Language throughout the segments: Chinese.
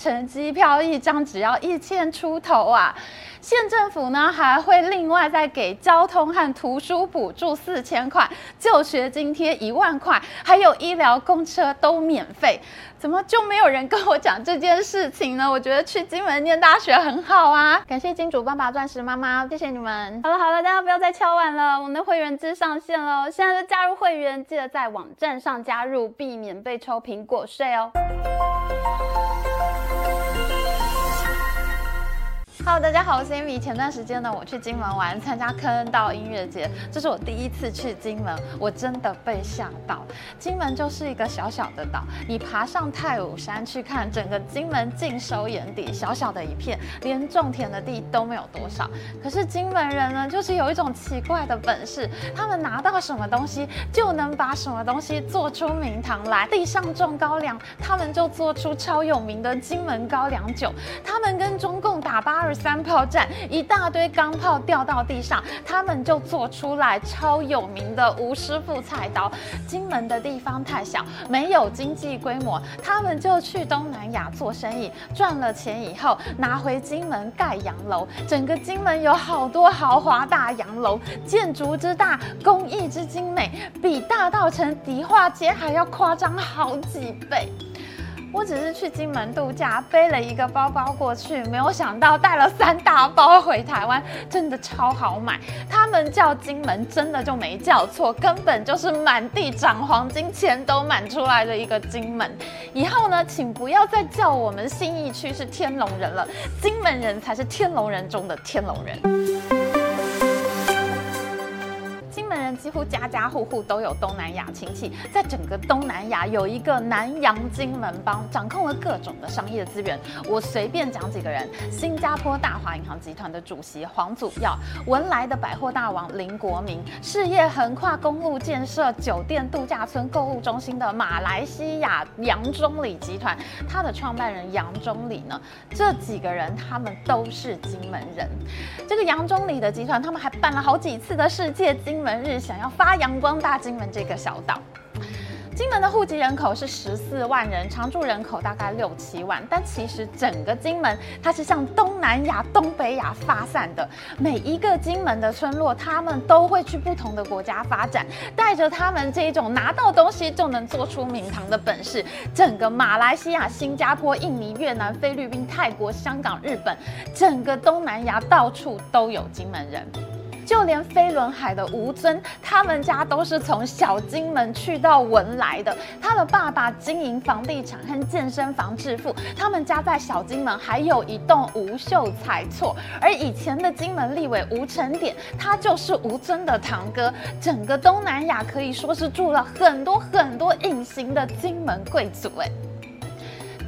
程机票一张只要一千出头啊！县政府呢还会另外再给交通和图书补助四千块，就学津贴一万块，还有医疗公车都免费。怎么就没有人跟我讲这件事情呢？我觉得去金门念大学很好啊！感谢金主爸爸、钻石妈妈，谢谢你们。好了好了，大家不要再敲碗了，我们的会员制上线了，现在就加入会员，记得在网站上加入，避免被抽苹果税哦。Hello，大家好，我是 Amy。前段时间呢，我去金门玩，参加坑道音乐节，这是我第一次去金门，我真的被吓到。金门就是一个小小的岛，你爬上太武山去看，整个金门尽收眼底，小小的一片，连种田的地都没有多少。可是金门人呢，就是有一种奇怪的本事，他们拿到什么东西，就能把什么东西做出名堂来。地上种高粱，他们就做出超有名的金门高粱酒。他们跟中共打八二。三炮战，一大堆钢炮掉到地上，他们就做出来超有名的吴师傅菜刀。金门的地方太小，没有经济规模，他们就去东南亚做生意，赚了钱以后拿回金门盖洋楼。整个金门有好多豪华大洋楼，建筑之大，工艺之精美，比大道城迪化街还要夸张好几倍。我只是去金门度假，背了一个包包过去，没有想到带了三大包回台湾，真的超好买。他们叫金门，真的就没叫错，根本就是满地长黄金，钱都满出来的一个金门。以后呢，请不要再叫我们信义区是天龙人了，金门人才是天龙人中的天龙人。几乎家家户户都有东南亚亲戚，在整个东南亚有一个南洋金门帮，掌控了各种的商业资源。我随便讲几个人：新加坡大华银行集团的主席黄祖耀，文莱的百货大王林国明，事业横跨公路建设、酒店、度假村、购物中心的马来西亚杨中礼集团，他的创办人杨中礼呢，这几个人他们都是金门人。这个杨中礼的集团，他们还办了好几次的世界金门日。想要发扬光大金门这个小岛。金门的户籍人口是十四万人，常住人口大概六七万。但其实整个金门它是向东南亚、东北亚发散的。每一个金门的村落，他们都会去不同的国家发展，带着他们这一种拿到东西就能做出名堂的本事。整个马来西亚、新加坡、印尼、越南、菲律宾、泰国、香港、日本，整个东南亚到处都有金门人。就连飞轮海的吴尊，他们家都是从小金门去到文莱的。他的爸爸经营房地产和健身房致富，他们家在小金门还有一栋吴秀才厝。而以前的金门立委吴成典，他就是吴尊的堂哥。整个东南亚可以说是住了很多很多隐形的金门贵族，哎。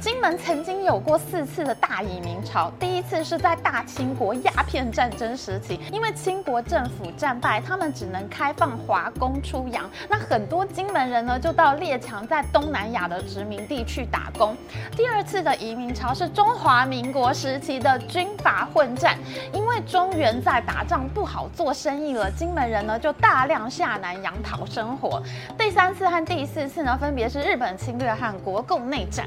金门曾经有过四次的大移民潮，第一次是在大清国鸦片战争时期，因为清国政府战败，他们只能开放华工出洋，那很多金门人呢就到列强在东南亚的殖民地去打工。第二次的移民潮是中华民国时期的军阀混战，因为中原在打仗不好做生意了，金门人呢就大量下南洋讨生活。第三次和第四次呢，分别是日本侵略和国共内战。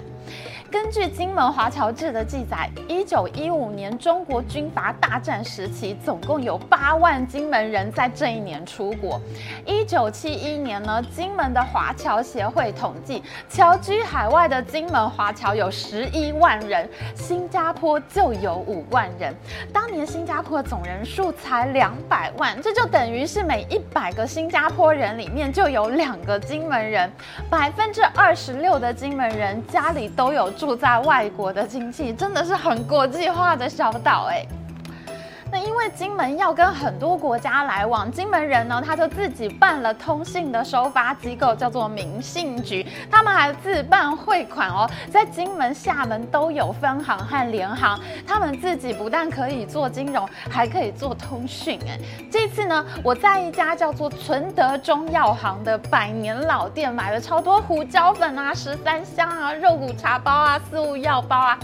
根据《金门华侨志》的记载，一九一五年中国军阀大战时期，总共有八万金门人在这一年出国。一九七一年呢，金门的华侨协会统计，侨居海外的金门华侨有十一万人，新加坡就有五万人。当年新加坡总人数才两百万，这就等于是每一百个新加坡人里面就有两个金门人。百分之二十六的金门人家里都有。住在外国的亲戚真的是很国际化的小岛哎。因为金门要跟很多国家来往，金门人呢，他就自己办了通信的收发机构，叫做民信局。他们还自办汇款哦，在金门、厦门都有分行和联行。他们自己不但可以做金融，还可以做通讯。哎，这次呢，我在一家叫做存德中药行的百年老店买了超多胡椒粉啊、十三香啊、肉骨茶包啊、四物药包啊。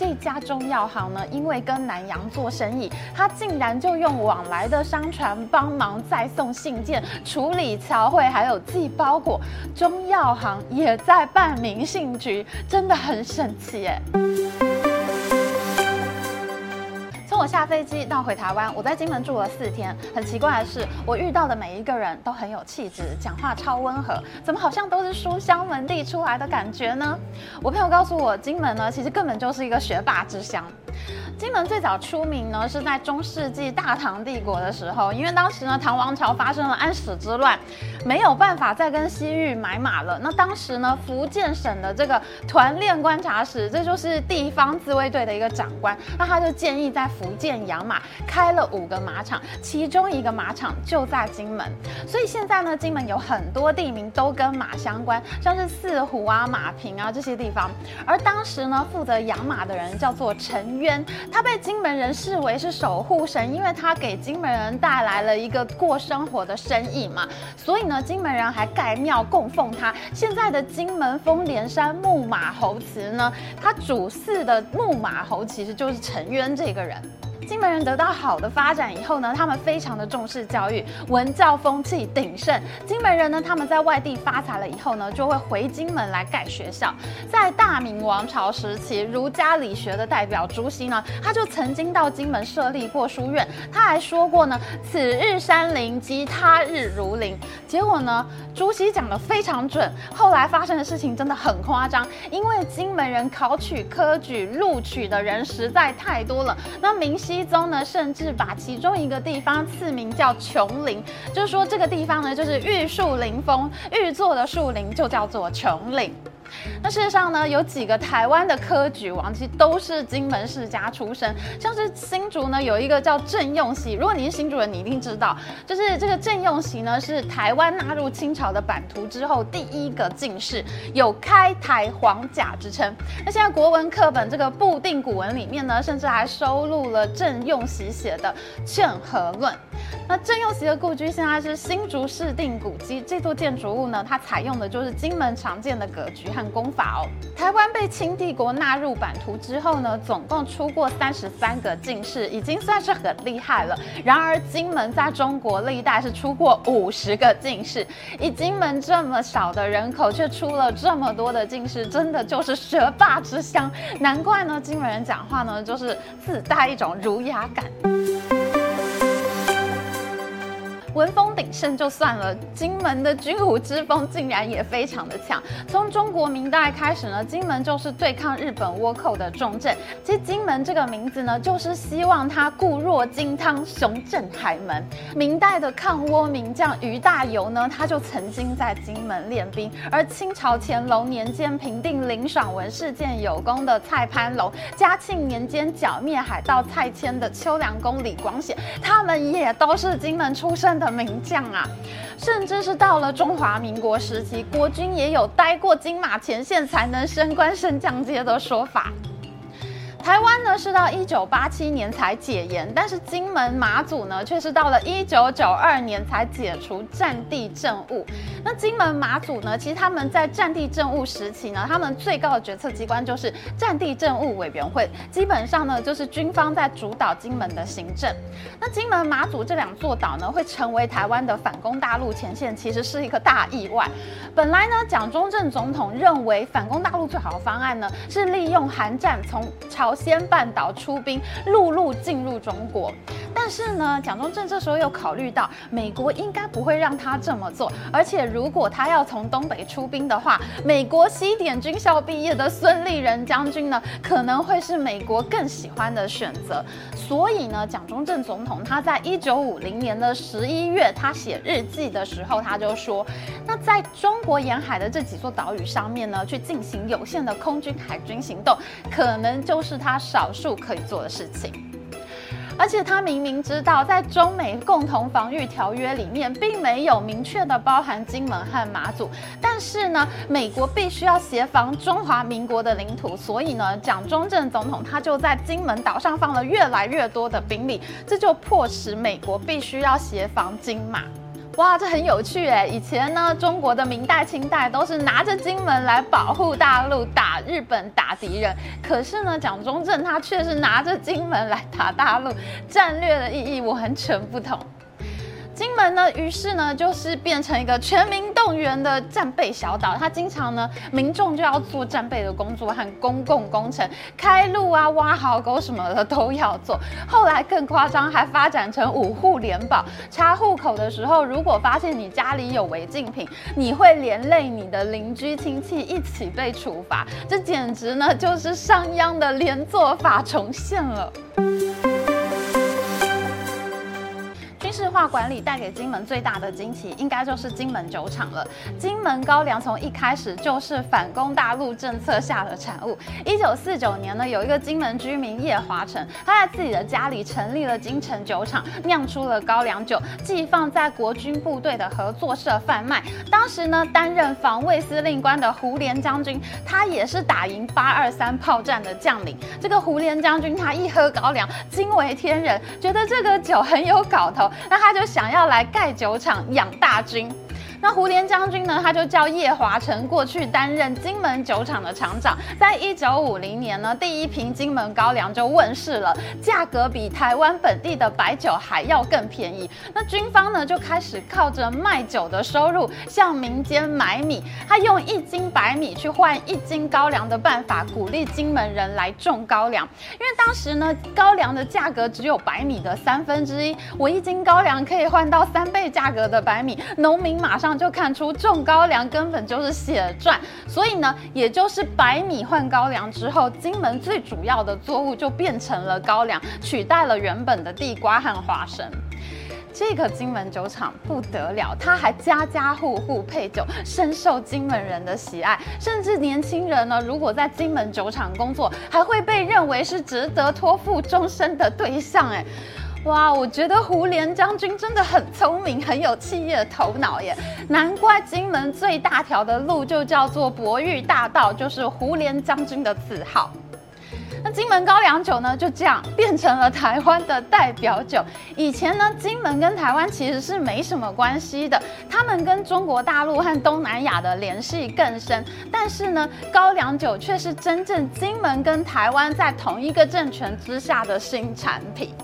这家中药行呢，因为跟南洋做生意，他竟然就用往来的商船帮忙再送信件、处理侨汇，还有寄包裹。中药行也在办民信局，真的很神奇耶。下飞机到回台湾，我在金门住了四天。很奇怪的是，我遇到的每一个人都很有气质，讲话超温和，怎么好像都是书香门第出来的感觉呢？我朋友告诉我，金门呢其实根本就是一个学霸之乡。金门最早出名呢，是在中世纪大唐帝国的时候，因为当时呢，唐王朝发生了安史之乱，没有办法再跟西域买马了。那当时呢，福建省的这个团练观察使，这就是地方自卫队的一个长官，那他就建议在福建养马，开了五个马场，其中一个马场就在金门。所以现在呢，金门有很多地名都跟马相关，像是四湖啊、马坪啊这些地方。而当时呢，负责养马的人叫做陈渊。他被金门人视为是守护神，因为他给金门人带来了一个过生活的生意嘛，所以呢，金门人还盖庙供奉他。现在的金门丰连山木马侯祠呢，他主祀的木马侯其实就是陈渊这个人。金门人得到好的发展以后呢，他们非常的重视教育，文教风气鼎盛。金门人呢，他们在外地发财了以后呢，就会回金门来盖学校。在大明王朝时期，儒家理学的代表朱熹呢，他就曾经到金门设立过书院。他还说过呢：“此日山林，即他日如林。”结果呢，朱熹讲的非常准。后来发生的事情真的很夸张，因为金门人考取科举录取的人实在太多了。那明西。宗呢，甚至把其中一个地方赐名叫琼林，就是说这个地方呢，就是玉树临风，玉做的树林就叫做琼林。那事实上呢，有几个台湾的科举王，其实都是金门世家出身。像是新竹呢，有一个叫郑用锡，如果你是新竹人，你一定知道，就是这个郑用锡呢，是台湾纳入清朝的版图之后第一个进士，有开台皇甲之称。那现在国文课本这个部定古文里面呢，甚至还收录了郑用锡写的《劝和论》。那郑用锡的故居现在是新竹市定古迹，这座建筑物呢，它采用的就是金门常见的格局和工法哦。台湾被清帝国纳入版图之后呢，总共出过三十三个进士，已经算是很厉害了。然而金门在中国历代是出过五十个进士，以金门这么少的人口，却出了这么多的进士，真的就是学霸之乡。难怪呢，金门人讲话呢，就是自带一种儒雅感。文风鼎盛就算了，金门的军武之风竟然也非常的强。从中国明代开始呢，金门就是对抗日本倭寇的重镇。其实金门这个名字呢，就是希望它固若金汤，雄镇海门。明代的抗倭名将俞大猷呢，他就曾经在金门练兵。而清朝乾隆年间平定林爽文事件有功的蔡潘龙，嘉庆年间剿灭海盗蔡牵的秋良公李广显，他们也都是金门出身的名将啊，甚至是到了中华民国时期，国军也有待过金马前线才能升官升将阶的说法。台湾呢是到一九八七年才解严，但是金门马祖呢却是到了一九九二年才解除战地政务。那金门马祖呢，其实他们在战地政务时期呢，他们最高的决策机关就是战地政务委员会，基本上呢就是军方在主导金门的行政。那金门马祖这两座岛呢，会成为台湾的反攻大陆前线，其实是一个大意外。本来呢，蒋中正总统认为反攻大陆最好的方案呢，是利用韩战从朝朝鲜半岛出兵，陆路进入中国。但是呢，蒋中正这时候又考虑到，美国应该不会让他这么做，而且如果他要从东北出兵的话，美国西点军校毕业的孙立人将军呢，可能会是美国更喜欢的选择。所以呢，蒋中正总统他在一九五零年的十一月，他写日记的时候，他就说，那在中国沿海的这几座岛屿上面呢，去进行有限的空军、海军行动，可能就是他少数可以做的事情。而且他明明知道，在中美共同防御条约里面，并没有明确的包含金门和马祖，但是呢，美国必须要协防中华民国的领土，所以呢，蒋中正总统他就在金门岛上放了越来越多的兵力，这就迫使美国必须要协防金马。哇，这很有趣诶！以前呢，中国的明代、清代都是拿着金门来保护大陆、打日本、打敌人。可是呢，蒋中正他却是拿着金门来打大陆，战略的意义完全不同。金门呢，于是呢就是变成一个全民动员的战备小岛。它经常呢，民众就要做战备的工作和公共工程，开路啊、挖壕沟什么的都要做。后来更夸张，还发展成五户联保。查户口的时候，如果发现你家里有违禁品，你会连累你的邻居亲戚一起被处罚。这简直呢就是商鞅的连坐法重现了。化管理带给金门最大的惊奇，应该就是金门酒厂了。金门高粱从一开始就是反攻大陆政策下的产物。一九四九年呢，有一个金门居民叶华成，他在自己的家里成立了金城酒厂，酿出了高粱酒，寄放在国军部队的合作社贩卖。当时呢，担任防卫司令官的胡琏将军，他也是打赢八二三炮战的将领。这个胡琏将军，他一喝高粱，惊为天人，觉得这个酒很有搞头。那他他就想要来盖酒厂养大军。那胡琏将军呢，他就叫叶华成过去担任金门酒厂的厂长。在一九五零年呢，第一瓶金门高粱就问世了，价格比台湾本地的白酒还要更便宜。那军方呢，就开始靠着卖酒的收入向民间买米，他用一斤白米去换一斤高粱的办法，鼓励金门人来种高粱。因为当时呢，高粱的价格只有白米的三分之一，我一斤高粱可以换到三倍价格的白米，农民马上。就看出种高粱根本就是血赚，所以呢，也就是白米换高粱之后，金门最主要的作物就变成了高粱，取代了原本的地瓜和花生。这个金门酒厂不得了，它还家家户户配酒，深受金门人的喜爱，甚至年轻人呢，如果在金门酒厂工作，还会被认为是值得托付终身的对象。哎。哇，我觉得胡琏将军真的很聪明，很有企业头脑耶！难怪金门最大条的路就叫做博玉大道，就是胡琏将军的字号。那金门高粱酒呢，就这样变成了台湾的代表酒。以前呢，金门跟台湾其实是没什么关系的，他们跟中国大陆和东南亚的联系更深。但是呢，高粱酒却是真正金门跟台湾在同一个政权之下的新产品。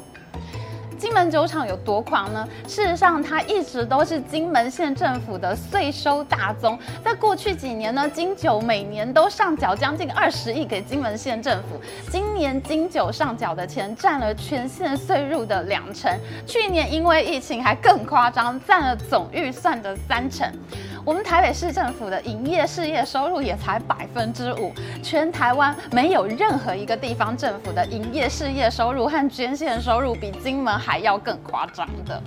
金门酒厂有多狂呢？事实上，它一直都是金门县政府的税收大宗。在过去几年呢，金酒每年都上缴将近二十亿给金门县政府。今年金酒上缴的钱占了全县税入的两成，去年因为疫情还更夸张，占了总预算的三成。我们台北市政府的营业事业收入也才百分之五，全台湾没有任何一个地方政府的营业事业收入和捐献收入比金门还要更夸张的。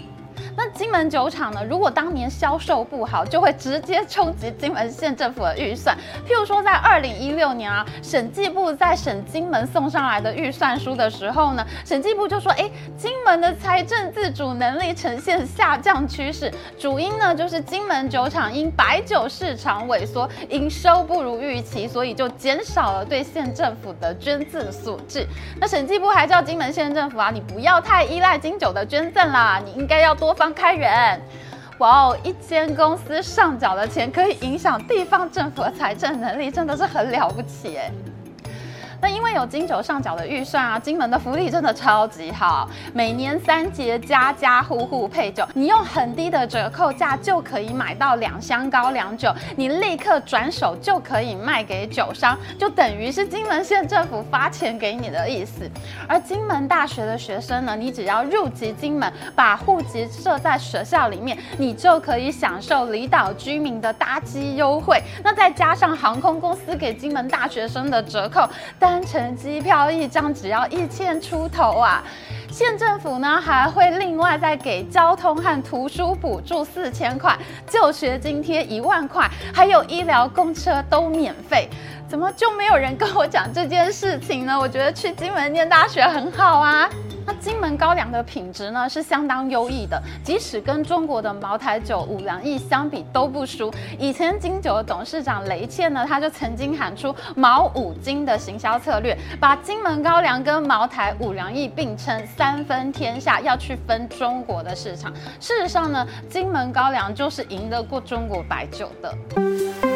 那金门酒厂呢？如果当年销售不好，就会直接冲击金门县政府的预算。譬如说，在二零一六年啊，审计部在审金门送上来的预算书的时候呢，审计部就说：“哎，金门的财政自主能力呈现下降趋势，主因呢就是金门酒厂因白酒市场萎缩，营收不如预期，所以就减少了对县政府的捐赠所致。那审计部还叫金门县政府啊，你不要太依赖金酒的捐赠啦，你应该要多方。开源，哇哦！一间公司上缴的钱可以影响地方政府的财政能力，真的是很了不起哎。那因为有金酒上缴的预算啊，金门的福利真的超级好，每年三节家家户户配酒，你用很低的折扣价就可以买到两箱高粱酒，你立刻转手就可以卖给酒商，就等于是金门县政府发钱给你的意思。而金门大学的学生呢，你只要入籍金门，把户籍设在学校里面，你就可以享受离岛居民的搭机优惠。那再加上航空公司给金门大学生的折扣，单程机票一张只要一千出头啊！县政府呢还会另外再给交通和图书补助四千块，就学津贴一万块，还有医疗公车都免费。怎么就没有人跟我讲这件事情呢？我觉得去金门念大学很好啊。那金门高粱的品质呢是相当优异的，即使跟中国的茅台酒五粮液相比都不输。以前金酒的董事长雷倩呢，他就曾经喊出“毛五金”的行销策略，把金门高粱跟茅台五粮液并称三分天下，要去分中国的市场。事实上呢，金门高粱就是赢得过中国白酒的。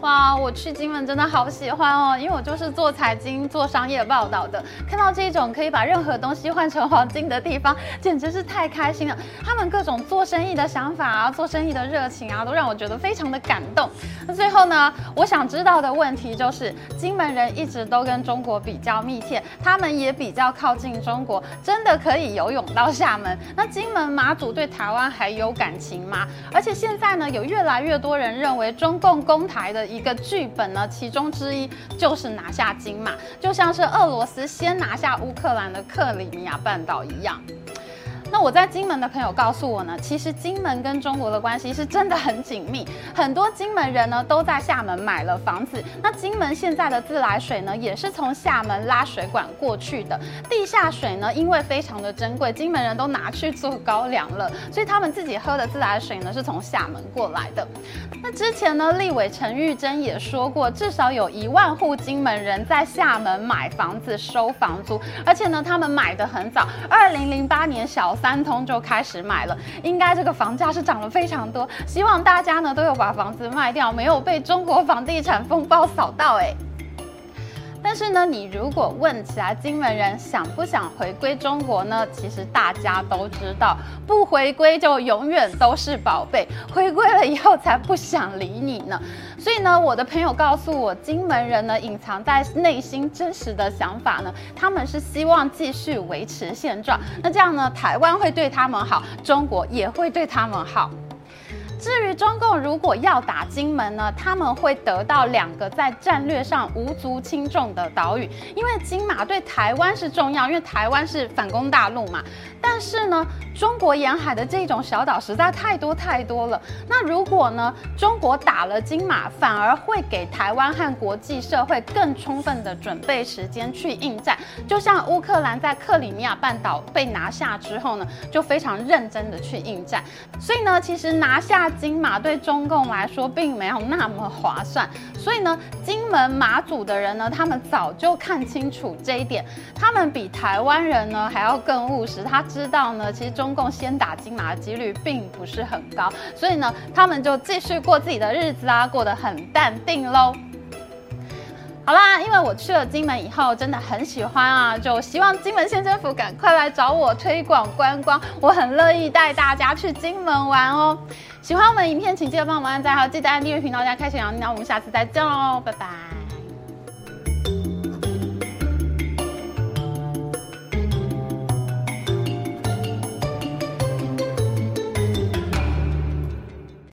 哇，我去金门真的好喜欢哦，因为我就是做财经、做商业报道的，看到这种可以把任何东西换成黄金的地方，简直是太开心了。他们各种做生意的想法啊，做生意的热情啊，都让我觉得非常的感动。那最后呢，我想知道的问题就是，金门人一直都跟中国比较密切，他们也比较靠近中国，真的可以游泳到厦门？那金门马祖对台湾还有感情吗？而且现在呢，有越来越多人认为中共攻台的一个剧本呢，其中之一就是拿下金马，就像是俄罗斯先拿下乌克兰的克里米亚半岛一样。那我在金门的朋友告诉我呢，其实金门跟中国的关系是真的很紧密，很多金门人呢都在厦门买了房子。那金门现在的自来水呢，也是从厦门拉水管过去的。地下水呢，因为非常的珍贵，金门人都拿去做高粱了，所以他们自己喝的自来水呢，是从厦门过来的。那之前呢，立委陈玉珍也说过，至少有一万户金门人在厦门买房子收房租，而且呢，他们买的很早，二零零八年小。三通就开始买了，应该这个房价是涨了非常多。希望大家呢都有把房子卖掉，没有被中国房地产风暴扫到哎。但是呢，你如果问起来，金门人想不想回归中国呢？其实大家都知道，不回归就永远都是宝贝，回归了以后才不想理你呢。所以呢，我的朋友告诉我，金门人呢隐藏在内心真实的想法呢，他们是希望继续维持现状。那这样呢，台湾会对他们好，中国也会对他们好。至于中共如果要打金门呢，他们会得到两个在战略上无足轻重的岛屿，因为金马对台湾是重要，因为台湾是反攻大陆嘛。是呢，中国沿海的这种小岛实在太多太多了。那如果呢，中国打了金马，反而会给台湾和国际社会更充分的准备时间去应战。就像乌克兰在克里米亚半岛被拿下之后呢，就非常认真的去应战。所以呢，其实拿下。金马对中共来说并没有那么划算，所以呢，金门马祖的人呢，他们早就看清楚这一点，他们比台湾人呢还要更务实。他知道呢，其实中共先打金马的几率并不是很高，所以呢，他们就继续过自己的日子啊，过得很淡定喽。好啦，因为我去了金门以后，真的很喜欢啊，就希望金门县政府赶快来找我推广观光，我很乐意带大家去金门玩哦。喜欢我们影片，请记得帮我们按赞，还有记得按订阅频道加开启小铃铛，那我们下次再见喽，拜拜。